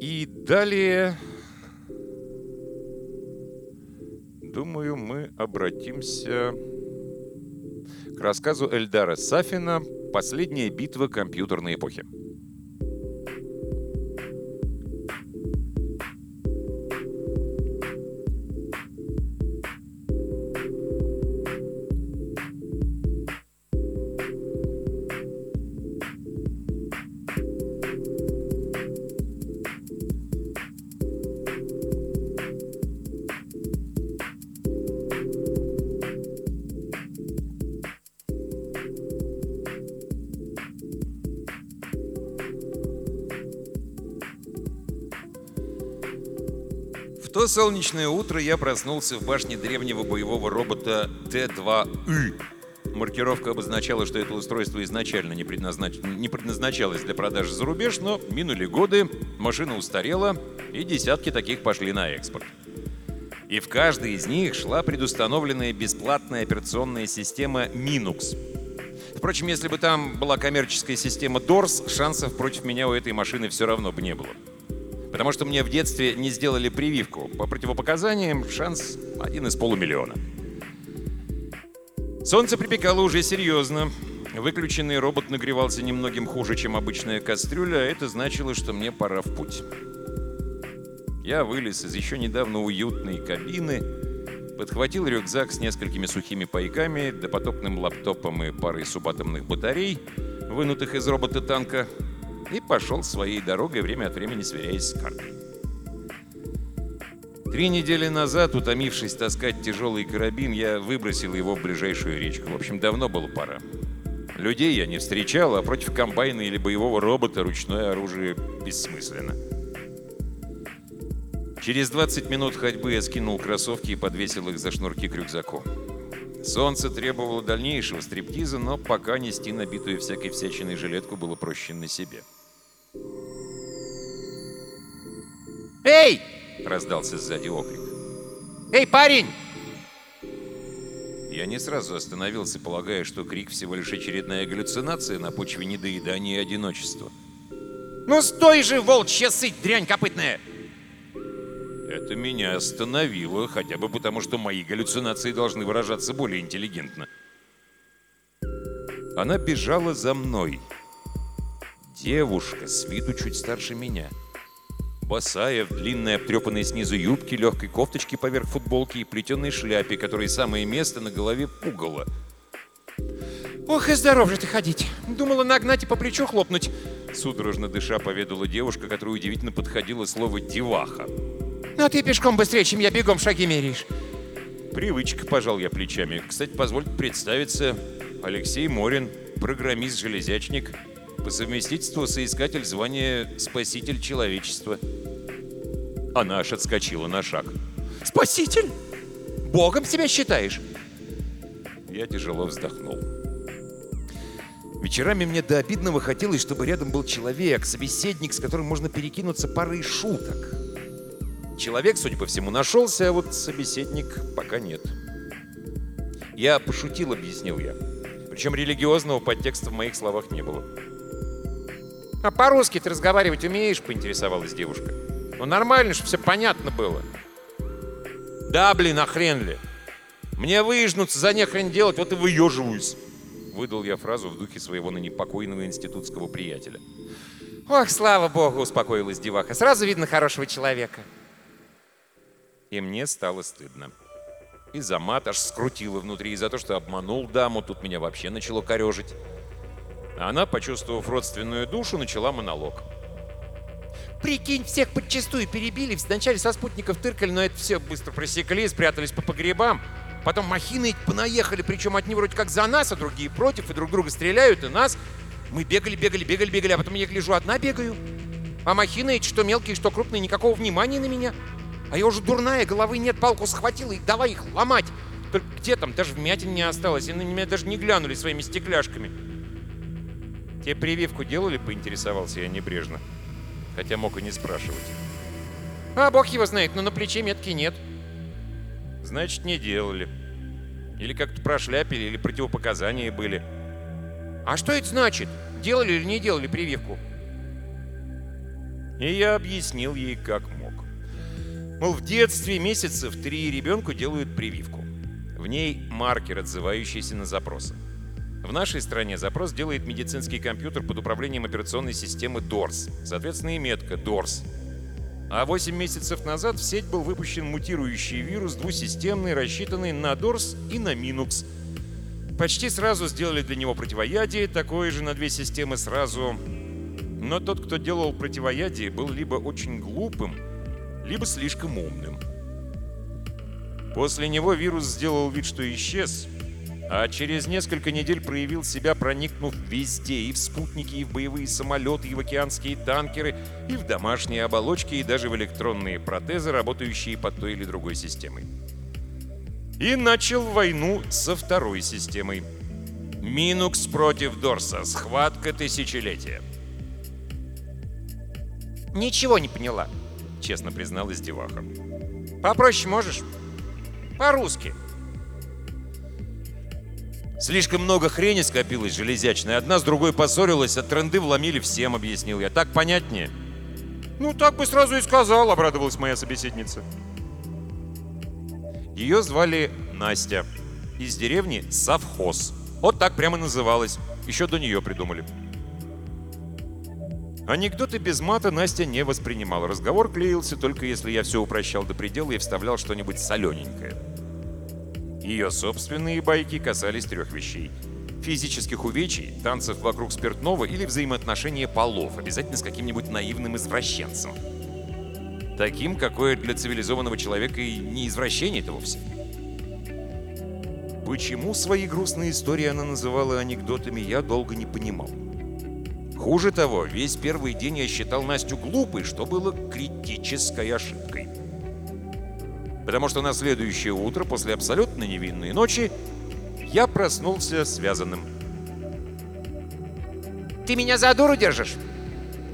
И далее... Думаю, мы обратимся к рассказу Эльдара Сафина «Последняя битва компьютерной эпохи». Солнечное утро я проснулся в башне древнего боевого робота Т-2И. Маркировка обозначала, что это устройство изначально не, предназнач... не предназначалось для продажи за рубеж, но минули годы, машина устарела, и десятки таких пошли на экспорт. И в каждой из них шла предустановленная бесплатная операционная система Minux. Впрочем, если бы там была коммерческая система DORS, шансов против меня у этой машины все равно бы не было. Потому что мне в детстве не сделали прививку. По противопоказаниям шанс один из полумиллиона. Солнце припекало уже серьезно. Выключенный робот нагревался немногим хуже, чем обычная кастрюля, а это значило, что мне пора в путь. Я вылез из еще недавно уютной кабины, подхватил рюкзак с несколькими сухими пайками, допотопным лаптопом и парой субатомных батарей, вынутых из робота-танка, и пошел своей дорогой, время от времени сверяясь с картой. Три недели назад, утомившись таскать тяжелый карабин, я выбросил его в ближайшую речку. В общем, давно было пора. Людей я не встречал, а против комбайна или боевого робота ручное оружие бессмысленно. Через 20 минут ходьбы я скинул кроссовки и подвесил их за шнурки к рюкзаку. Солнце требовало дальнейшего стриптиза, но пока нести набитую всякой всячиной жилетку было проще на себе. — «Эй!» — раздался сзади окрик. «Эй, парень!» Я не сразу остановился, полагая, что крик всего лишь очередная галлюцинация на почве недоедания и одиночества. «Ну стой же, волчья сыть, дрянь копытная!» Это меня остановило, хотя бы потому, что мои галлюцинации должны выражаться более интеллигентно. Она бежала за мной. Девушка, с виду чуть старше меня. — Босая, в длинной обтрепанной снизу юбке, легкой кофточке поверх футболки и плетеной шляпе, которой самое место на голове пугало. «Ох и здоров же ты ходить! Думала нагнать и по плечу хлопнуть!» Судорожно дыша поведала девушка, которая удивительно подходила слово «деваха». «Ну ты пешком быстрее, чем я бегом шаги меряешь!» Привычка, пожал я плечами. Кстати, позвольте представиться. Алексей Морин, программист-железячник, по совместительству соискатель звания «Спаситель человечества». Она аж отскочила на шаг. «Спаситель? Богом себя считаешь?» Я тяжело вздохнул. Вечерами мне до обидного хотелось, чтобы рядом был человек, собеседник, с которым можно перекинуться парой шуток. Человек, судя по всему, нашелся, а вот собеседник пока нет. Я пошутил, объяснил я. Причем религиозного подтекста в моих словах не было. «А по-русски ты разговаривать умеешь?» — поинтересовалась девушка. «Ну нормально, чтобы все понятно было». «Да, блин, а хрен ли? Мне выжнуться за нехрен делать, вот и выеживаюсь!» Выдал я фразу в духе своего ныне покойного институтского приятеля. «Ох, слава богу!» — успокоилась деваха. «Сразу видно хорошего человека». И мне стало стыдно. И за мат аж скрутило внутри, и за то, что обманул даму, тут меня вообще начало корежить. Она, почувствовав родственную душу, начала монолог. Прикинь, всех подчастую перебили, вначале со спутников тыркали, но это все быстро просекли, спрятались по погребам. Потом махины понаехали, причем одни вроде как за нас, а другие против, и друг друга стреляют, и нас. Мы бегали, бегали, бегали, бегали, а потом я гляжу, одна бегаю. А махины эти, что мелкие, что крупные, никакого внимания на меня. А я уже дурная, головы нет, палку схватила и давай их ломать. Только где там, даже вмятин не осталось, и на меня даже не глянули своими стекляшками. «Те прививку делали?» — поинтересовался я небрежно. Хотя мог и не спрашивать. «А, бог его знает, но на плече метки нет». «Значит, не делали. Или как-то прошляпили, или противопоказания были». «А что это значит? Делали или не делали прививку?» И я объяснил ей, как мог. Мол, в детстве месяцев три ребенку делают прививку. В ней маркер, отзывающийся на запросы. В нашей стране запрос делает медицинский компьютер под управлением операционной системы DORS, соответственно и метка DORS. А 8 месяцев назад в сеть был выпущен мутирующий вирус двусистемный, рассчитанный на DORS и на Minux. Почти сразу сделали для него противоядие, такое же на две системы сразу. Но тот, кто делал противоядие, был либо очень глупым, либо слишком умным. После него вирус сделал вид, что исчез, а через несколько недель проявил себя, проникнув везде, и в спутники, и в боевые самолеты, и в океанские танкеры, и в домашние оболочки, и даже в электронные протезы, работающие под той или другой системой. И начал войну со второй системой. Минукс против Дорса. Схватка тысячелетия. Ничего не поняла. Честно призналась деваха. Попроще можешь? По-русски. Слишком много хрени скопилось железячной. Одна с другой поссорилась, а тренды вломили всем, объяснил я. Так понятнее? Ну, так бы сразу и сказал, обрадовалась моя собеседница. Ее звали Настя. Из деревни Совхоз. Вот так прямо называлась. Еще до нее придумали. Анекдоты без мата Настя не воспринимала. Разговор клеился только если я все упрощал до предела и вставлял что-нибудь солененькое. Ее собственные байки касались трех вещей. Физических увечий, танцев вокруг спиртного или взаимоотношения полов, обязательно с каким-нибудь наивным извращенцем. Таким, какое для цивилизованного человека и не извращение-то вовсе. Почему свои грустные истории она называла анекдотами, я долго не понимал. Хуже того, весь первый день я считал Настю глупой, что было критической ошибкой. Потому что на следующее утро, после абсолютно невинной ночи, я проснулся связанным. Ты меня за дуру держишь?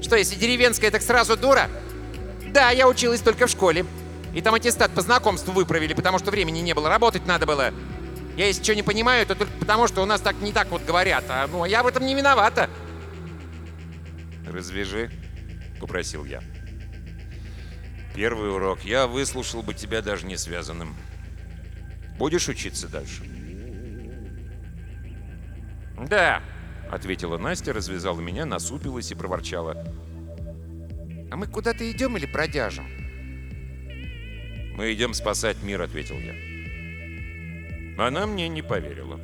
Что, если деревенская, так сразу дура? Да, я училась только в школе. И там аттестат по знакомству выправили, потому что времени не было, работать надо было. Я если что не понимаю, то только потому, что у нас так не так вот говорят. А ну, я в этом не виновата. «Развяжи», — попросил я. «Первый урок. Я выслушал бы тебя даже не связанным. Будешь учиться дальше?» Да. — ответила Настя, развязала меня, насупилась и проворчала. А мы куда-то идем или продяжем? «Мы идем спасать мир», — ответил я. Она мне не поверила.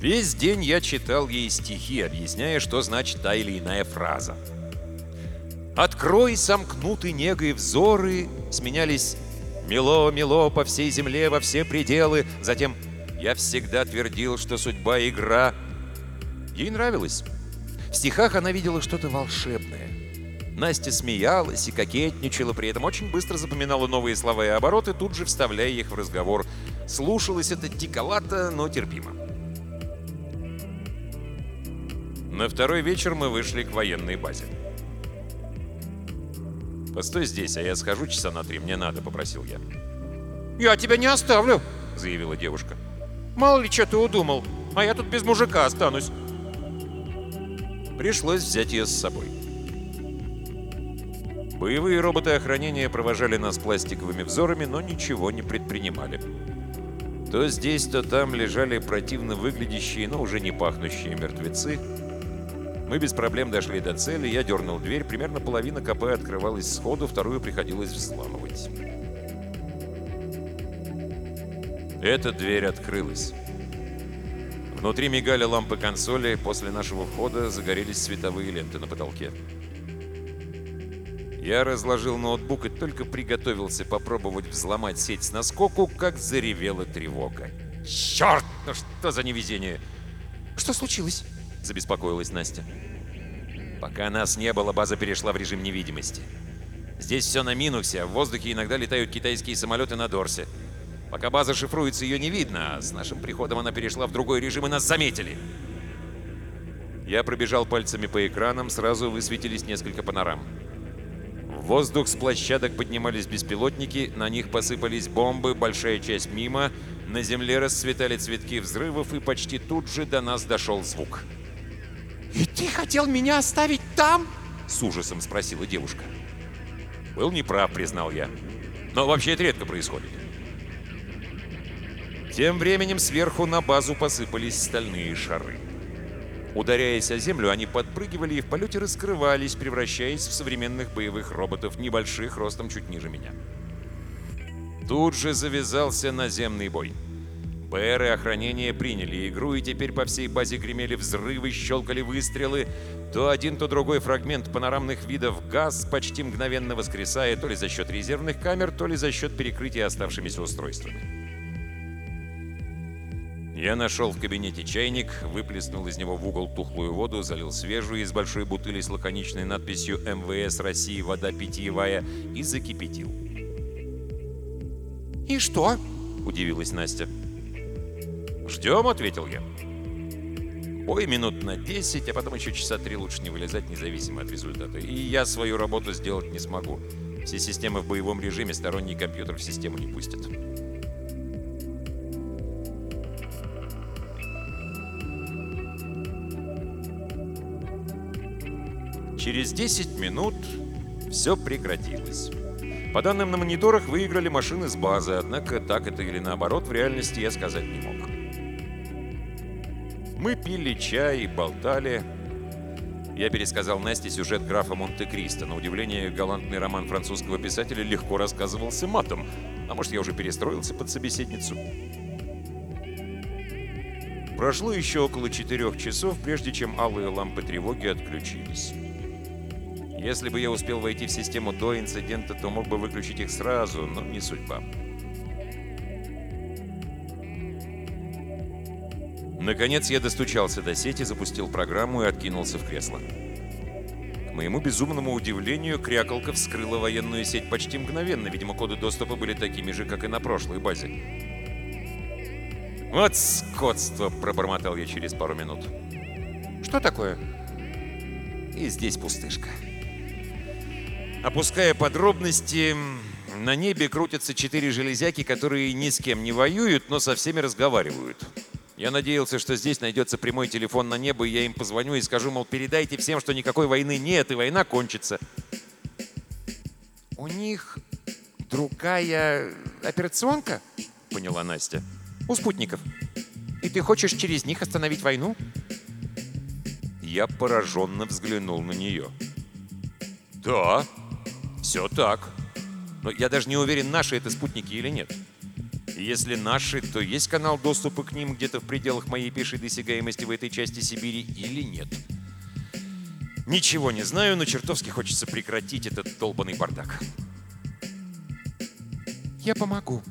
Весь день я читал ей стихи, объясняя, что значит та или иная фраза. «Открой сомкнуты негой взоры» сменялись «Мело, мело по всей земле, во все пределы». Затем «Я всегда твердил, что судьба — игра». Ей нравилось. В стихах она видела что-то волшебное. Настя смеялась и кокетничала, при этом очень быстро запоминала новые слова и обороты, тут же вставляя их в разговор. Слушалось это диковато, но терпимо. На второй вечер мы вышли к военной базе. «Постой здесь, а я схожу часа на три, мне надо», — попросил я. Я тебя не оставлю, — заявила девушка. Мало ли что ты удумал, а я тут без мужика останусь. Пришлось взять ее с собой. Боевые роботы охранения провожали нас пластиковыми взорами, но ничего не предпринимали. То здесь, то там лежали противно выглядящие, но уже не пахнущие мертвецы. Мы без проблем дошли до цели, я дернул дверь, примерно половина КП открывалась сходу, вторую приходилось взламывать. Эта дверь открылась. Внутри мигали лампы консоли, после нашего входа загорелись световые ленты на потолке. Я разложил ноутбук и только приготовился попробовать взломать сеть с наскоку, как заревела тревога. «Черт! Ну что за невезение!» Что случилось? — забеспокоилась Настя. «Пока нас не было, база перешла в режим невидимости. Здесь все на минусе, а в воздухе иногда летают китайские самолеты на Дорсе. Пока база шифруется, ее не видно, а с нашим приходом она перешла в другой режим, и нас заметили». Я пробежал пальцами по экранам, сразу высветились несколько панорам. В воздух с площадок поднимались беспилотники, на них посыпались бомбы, большая часть мимо, на земле расцветали цветки взрывов, и почти тут же до нас дошел звук. И ты хотел меня оставить там? С ужасом спросила девушка. Был неправ, признал я. Но вообще это редко происходит. Тем временем сверху на базу посыпались стальные шары. Ударяясь о землю, они подпрыгивали и в полете раскрывались, превращаясь в современных боевых роботов, небольших, ростом чуть ниже меня. Тут же завязался наземный бой. БР и охранение приняли игру, и теперь по всей базе гремели взрывы, щелкали выстрелы. То один, то другой фрагмент панорамных видов газ почти мгновенно воскресая то ли за счет резервных камер, то ли за счет перекрытия оставшимися устройствами. Я нашел в кабинете чайник, выплеснул из него в угол тухлую воду, залил свежую из большой бутыли с лаконичной надписью «МВС России. Вода питьевая» и закипятил. И что? — удивилась Настя. «Ждем», — ответил я. Ой, минут на 10, а потом еще часа три лучше не вылезать, независимо от результата. И я свою работу сделать не смогу. Все системы в боевом режиме, сторонний компьютер в систему не пустят. Через 10 минут все прекратилось. По данным на мониторах, выиграли машины с базы, однако так это или наоборот в реальности я сказать не мог. Мы пили чай и болтали. Я пересказал Насте сюжет графа Монте-Кристо. На удивление, галантный роман французского писателя легко рассказывался матом. А может, я уже перестроился под собеседницу? Прошло еще около четырех часов, прежде чем алые лампы тревоги отключились. Если бы я успел войти в систему до инцидента, то мог бы выключить их сразу, но не судьба. Наконец я достучался до сети, запустил программу и откинулся в кресло. К моему безумному удивлению, крякалка вскрыла военную сеть почти мгновенно. Видимо, коды доступа были такими же, как и на прошлой базе. «Вот скотство!» — пробормотал я через пару минут. Что такое? И здесь пустышка. Опуская подробности, на небе крутятся четыре железяки, которые ни с кем не воюют, но со всеми разговаривают. Я надеялся, что здесь найдется прямой телефон на небо, и я им позвоню и скажу, мол, передайте всем, что никакой войны нет, и война кончится. У них другая операционка? Поняла Настя. У спутников. И ты хочешь через них остановить войну? Я пораженно взглянул на нее. Да, все так. Но я даже не уверен, наши это спутники или нет. Если наши, то есть канал доступа к ним где-то в пределах моей пешей досягаемости в этой части Сибири или нет. Ничего не знаю, но чертовски хочется прекратить этот долбанный бардак. Я помогу.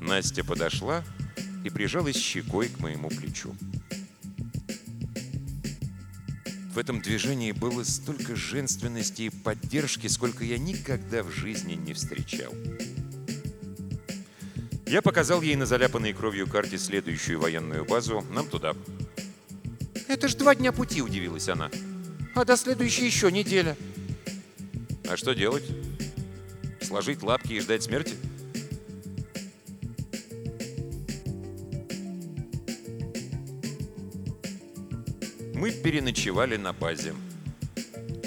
Настя подошла и прижалась щекой к моему плечу. В этом движении было столько женственности и поддержки, сколько я никогда в жизни не встречал. Я показал ей на заляпанной кровью карте следующую военную базу. Нам туда. Это ж два дня пути, удивилась она. А до следующей еще неделя. А что делать? Сложить лапки и ждать смерти? Мы переночевали на базе.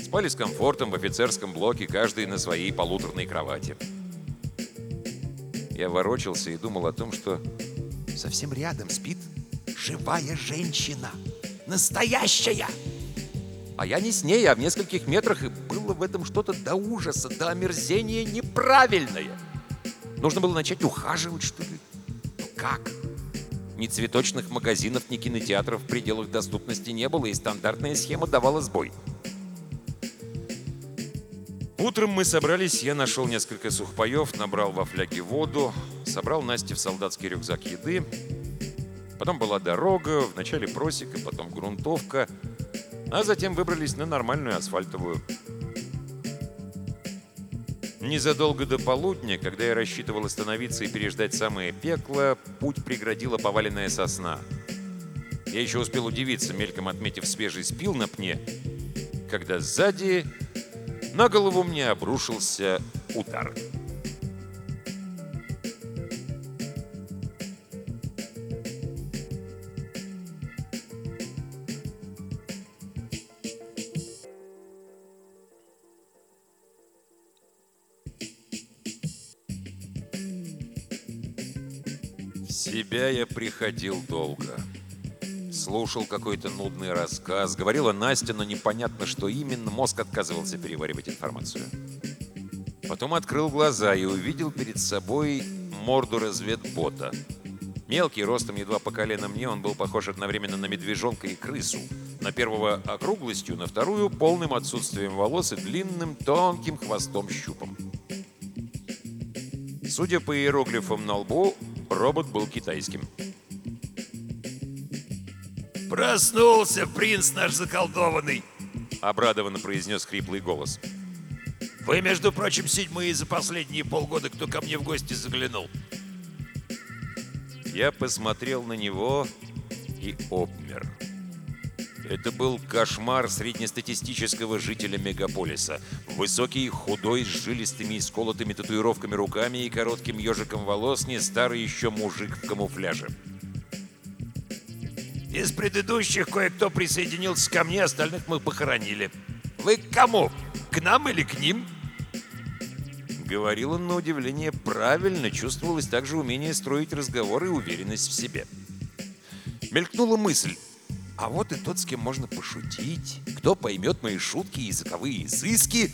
Спали с комфортом в офицерском блоке, каждый на своей полуторной кровати. Я ворочался и думал о том, что совсем рядом спит живая женщина. Настоящая! А я не с ней, а в нескольких метрах, и было в этом что-то до ужаса, до омерзения неправильное. Нужно было начать ухаживать, что ли? Но как? Ни цветочных магазинов, ни кинотеатров в пределах доступности не было, и стандартная схема давала сбой. Утром мы собрались, я нашел несколько сухпаев, набрал во фляге воду, собрал Насте в солдатский рюкзак еды. Потом была дорога, вначале просека, потом грунтовка, а затем выбрались на нормальную асфальтовую. Незадолго до полудня, когда я рассчитывал остановиться и переждать самое пекло, путь преградила поваленная сосна. Я еще успел удивиться, мельком отметив свежий спил на пне, когда сзади на голову мне обрушился удар. В себя я приходил долго. Слушал какой-то нудный рассказ. Говорила Настя, но непонятно, что именно. Мозг отказывался переваривать информацию. Потом открыл глаза и увидел перед собой морду разведбота. Мелкий, ростом едва по колено мне, он был похож одновременно на медвежонка и крысу. На первого округлостью, на вторую полным отсутствием волос и длинным тонким хвостом-щупом. Судя по иероглифам на лбу, робот был китайским. «Проснулся, принц наш заколдованный!» Обрадованно произнес хриплый голос. «Вы, между прочим, седьмые за последние полгода, кто ко мне в гости заглянул». Я посмотрел на него и обмер. Это был кошмар среднестатистического жителя мегаполиса. Высокий, худой, с жилистыми и сколотыми татуировками руками и коротким ежиком волос, не старый еще мужик в камуфляже. Из предыдущих кое-кто присоединился ко мне, остальных мы похоронили. Вы к кому? К нам или к ним? Говорил он на удивление правильно, чувствовалось также умение строить разговоры и уверенность в себе. Мелькнула мысль. А вот и тот, с кем можно пошутить. Кто поймет мои шутки и языковые изыски.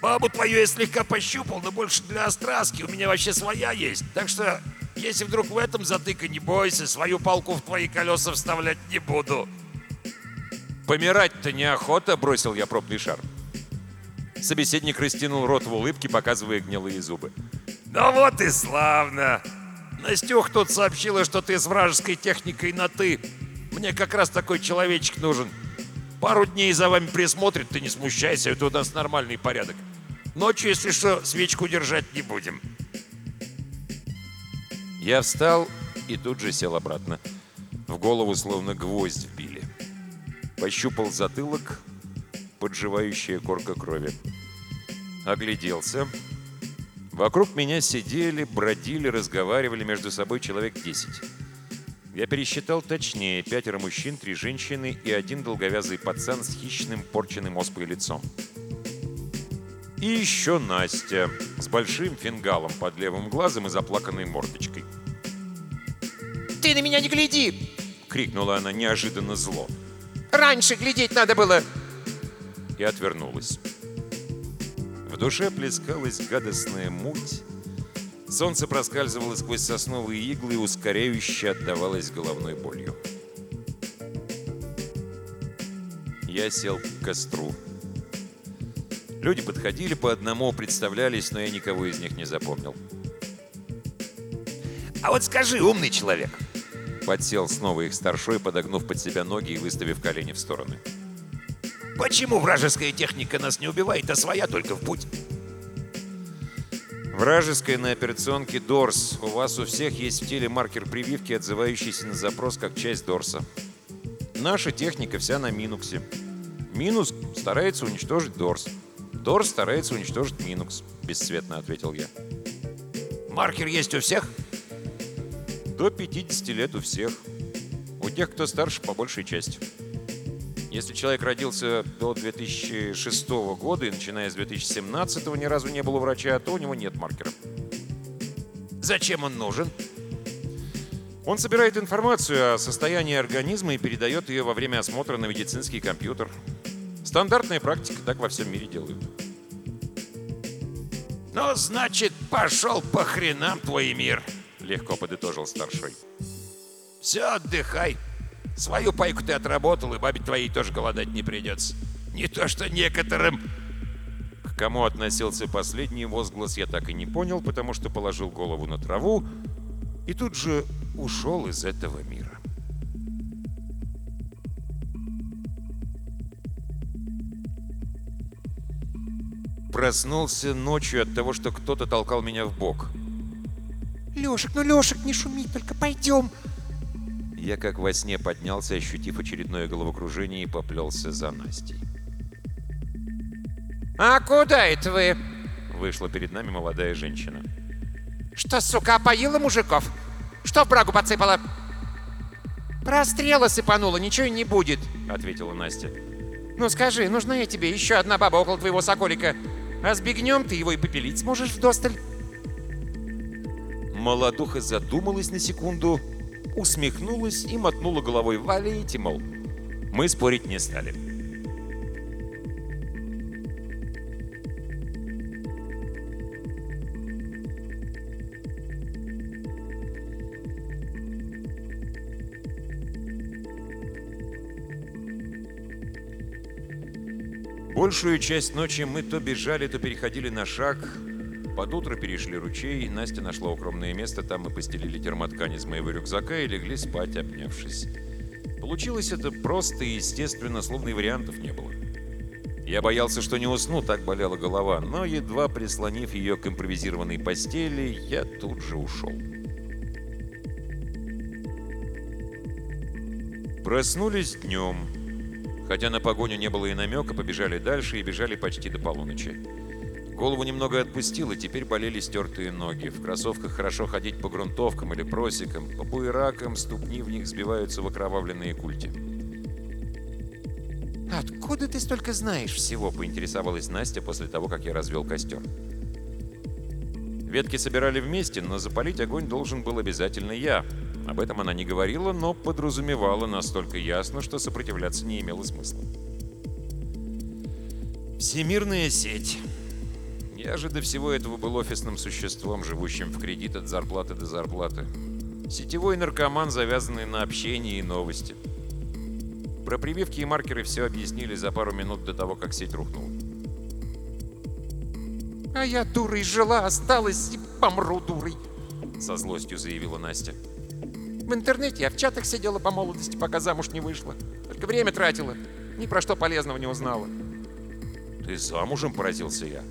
Бабу твою я слегка пощупал, но больше для остраски. У меня вообще своя есть. Так что, если вдруг в этом затыка, не бойся, свою палку в твои колеса вставлять не буду. Помирать-то неохота, бросил я пробный шар. Собеседник растянул рот в улыбке, показывая гнилые зубы. Ну вот и славно. Настюх тут сообщила, что ты с вражеской техникой на «ты». Мне как раз такой человечек нужен. Пару дней за вами присмотрит, ты не смущайся, это у нас нормальный порядок. Ночью, если что, свечку держать не будем. Я встал и тут же сел обратно. В голову словно гвоздь вбили. Пощупал затылок, подживающая корка крови. Огляделся. Вокруг меня сидели, бродили, разговаривали между собой человек 10. Я пересчитал точнее. Пятеро мужчин, три женщины и один долговязый пацан с хищным, порченным оспой лицом. И еще Настя с большим фингалом под левым глазом и заплаканной мордочкой. Ты на меня не гляди! — крикнула она неожиданно зло. Раньше глядеть надо было. И отвернулась. В душе плескалась гадостная муть. Солнце проскальзывало сквозь сосновые иглы и ускоряюще отдавалось головной болью. Я сел к костру. Люди подходили по одному, представлялись, но я никого из них не запомнил. А вот скажи, умный человек, Подсел снова их старшой, подогнув под себя ноги и выставив колени в стороны. почему вражеская техника нас не убивает, а своя только в путь? Вражеская на операционке Дорс. У вас у всех есть в теле маркер прививки, отзывающийся на запрос как часть Дорса. Наша техника вся на Минуксе. Минус старается уничтожить Дорс. Дорс старается уничтожить Минукс, бесцветно ответил я. Маркер есть у всех? До 50 лет у всех. У тех, кто старше, по большей части. Если человек родился до 2006 года и начиная с 2017 ни разу не был у врача, то у него нет маркера. Зачем он нужен? Он собирает информацию о состоянии организма и передает ее во время осмотра на медицинский компьютер. Стандартная практика, так во всем мире делают. Ну, значит, пошел по хренам твой мир. Легко подытожил старшой. Все, отдыхай. Свою пайку ты отработал, и бабе твоей тоже голодать не придется. Не то что некоторым. К кому относился последний возглас, я так и не понял, потому что положил голову на траву и тут же ушел из этого мира. Проснулся ночью от того, что кто-то толкал меня в бок. Лешек, ну Лешек, не шуми, только пойдем. Я как во сне поднялся, ощутив очередное головокружение, и поплелся за Настей. А куда это вы? Вышла перед нами молодая женщина. Что, сука, опоила мужиков? Что в брагу подсыпала? Прострела сыпанула, ничего и не будет. Ответила Настя. Ну скажи, нужна я тебе еще одна баба около твоего соколика? А сбегнем, ты его и попилить сможешь вдосталь. Молодуха задумалась на секунду, усмехнулась и мотнула головой «Валите, мол». Мы спорить не стали. Большую часть ночи мы то бежали, то переходили на шаг. Под утро перешли ручей, Настя нашла укромное место, там мы постелили термоткань из моего рюкзака и легли спать, обнявшись. Получилось это просто и естественно, словно и вариантов не было. Я боялся, что не усну, так болела голова, но едва прислонив ее к импровизированной постели, я тут же ушел. Проснулись днем. Хотя на погоню не было и намека, побежали дальше и бежали почти до полуночи. Голову немного отпустило, теперь болели стертые ноги. В кроссовках хорошо ходить по грунтовкам или просекам, по буеракам ступни в них сбиваются в окровавленные культи. Откуда ты столько знаешь всего? Поинтересовалась Настя после того, как я развел костер. Ветки собирали вместе, но запалить огонь должен был обязательно я. Об этом она не говорила, но подразумевала настолько ясно, что сопротивляться не имело смысла. Всемирная сеть. Я же до всего этого был офисным существом, живущим в кредит от зарплаты до зарплаты. Сетевой наркоман, завязанный на общение и новости. Про прививки и маркеры все объяснили за пару минут до того, как сеть рухнула. А я дурой жила, осталась и помру дурой. Со злостью заявила Настя. В интернете я в чатах сидела по молодости, пока замуж не вышла. Только время тратила. Ни про что полезного не узнала. Ты замужем, поразился я.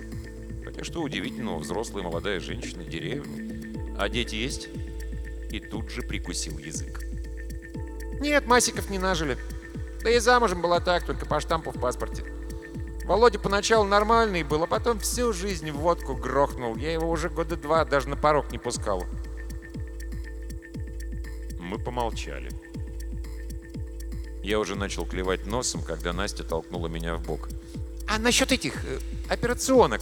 Хотя что удивительного, взрослая молодая женщина, деревня. А дети есть? И тут же прикусил язык. Нет, Масиков не нажили. Да и замужем была так, только по штампу в паспорте. Володя поначалу нормальный был, а потом всю жизнь в водку грохнул. Я его уже года два даже на порог не пускал. Мы помолчали. Я уже начал клевать носом, когда Настя толкнула меня в бок. А насчет этих э, операционок?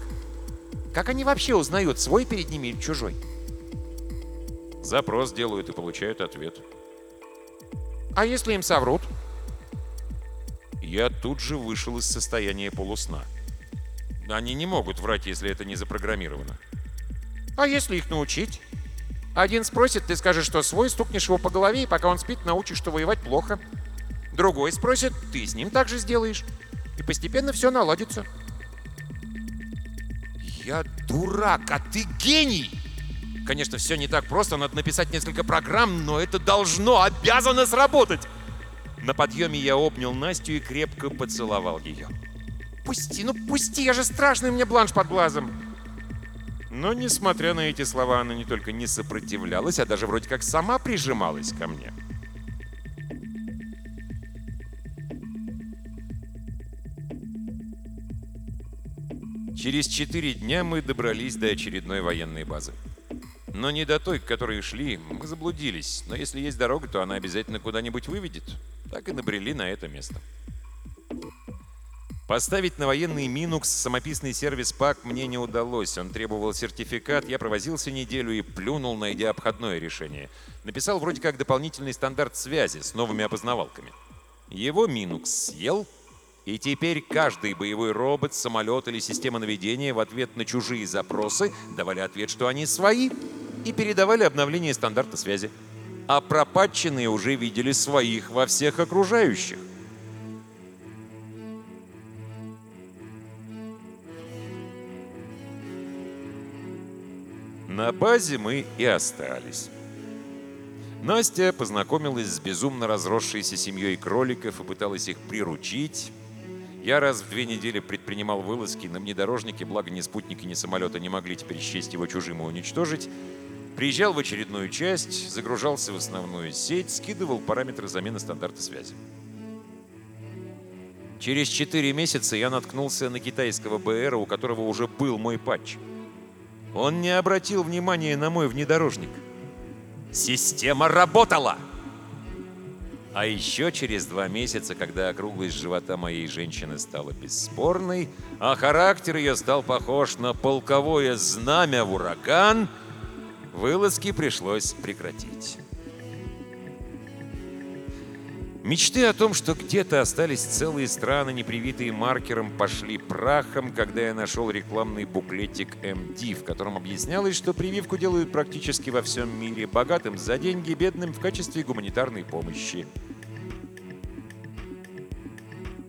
Как они вообще узнают, свой перед ними или чужой? Запрос делают и получают ответ. А если им соврут? Я тут же вышел из состояния полусна. Они не могут врать, если это не запрограммировано. А если их научить? Один спросит, ты скажешь, что свой, стукнешь его по голове, и пока он спит, научишь, что воевать плохо. Другой спросит, ты с ним так же сделаешь. И постепенно все наладится. Я дурак, а ты гений! Конечно, все не так просто, надо написать несколько программ, но это должно, обязано сработать. На подъеме я обнял Настю и крепко поцеловал ее. Пусти, ну пусти, я же страшный, у меня бланш под глазом. Но, несмотря на эти слова, она не только не сопротивлялась, а даже вроде как сама прижималась ко мне. Через четыре дня мы добрались до очередной военной базы. Но не до той, к которой шли, мы заблудились. Но если есть дорога, то она обязательно куда-нибудь выведет. Так и набрели на это место. Поставить на военный Минукс самописный сервис ПАК мне не удалось. Он требовал сертификат, я провозился неделю и плюнул, найдя обходное решение. Написал вроде как дополнительный стандарт связи с новыми опознавалками. Его Минукс съел, и теперь каждый боевой робот, самолет или система наведения в ответ на чужие запросы давали ответ, что они свои, и передавали обновление стандарта связи. А пропатченные уже видели своих во всех окружающих. На базе мы и остались. Настя познакомилась с безумно разросшейся семьей кроликов и пыталась их приручить. Я раз в две недели предпринимал вылазки на внедорожнике, благо ни спутники, ни самолета не могли теперь счесть его чужим и уничтожить. Приезжал в очередную часть, загружался в основную сеть, скидывал параметры замены стандарта связи. Через 4 месяца я наткнулся на китайского БР, у которого уже был мой патч. Он не обратил внимания на мой внедорожник. Система работала! А еще через два месяца, когда округлость живота моей женщины стала бесспорной, а характер ее стал похож на полковое знамя в ураган, вылазки пришлось прекратить. Мечты о том, что где-то остались целые страны, не привитые маркером, пошли прахом, когда я нашел рекламный буклетик MD, в котором объяснялось, что прививку делают практически во всем мире, богатым за деньги, бедным в качестве гуманитарной помощи.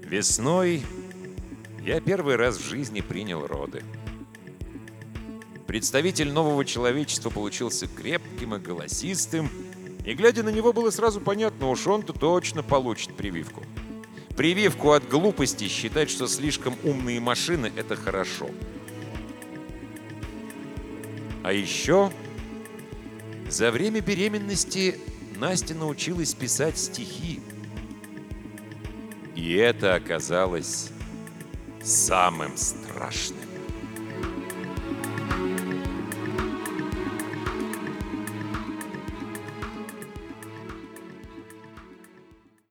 Весной я первый раз в жизни принял роды. Представитель нового человечества получился крепким и голосистым, и, глядя на него, было сразу понятно, уж он-то точно получит прививку. Прививку от глупости считать, что слишком умные машины — это хорошо. А еще за время беременности Настя научилась писать стихи. И это оказалось самым страшным.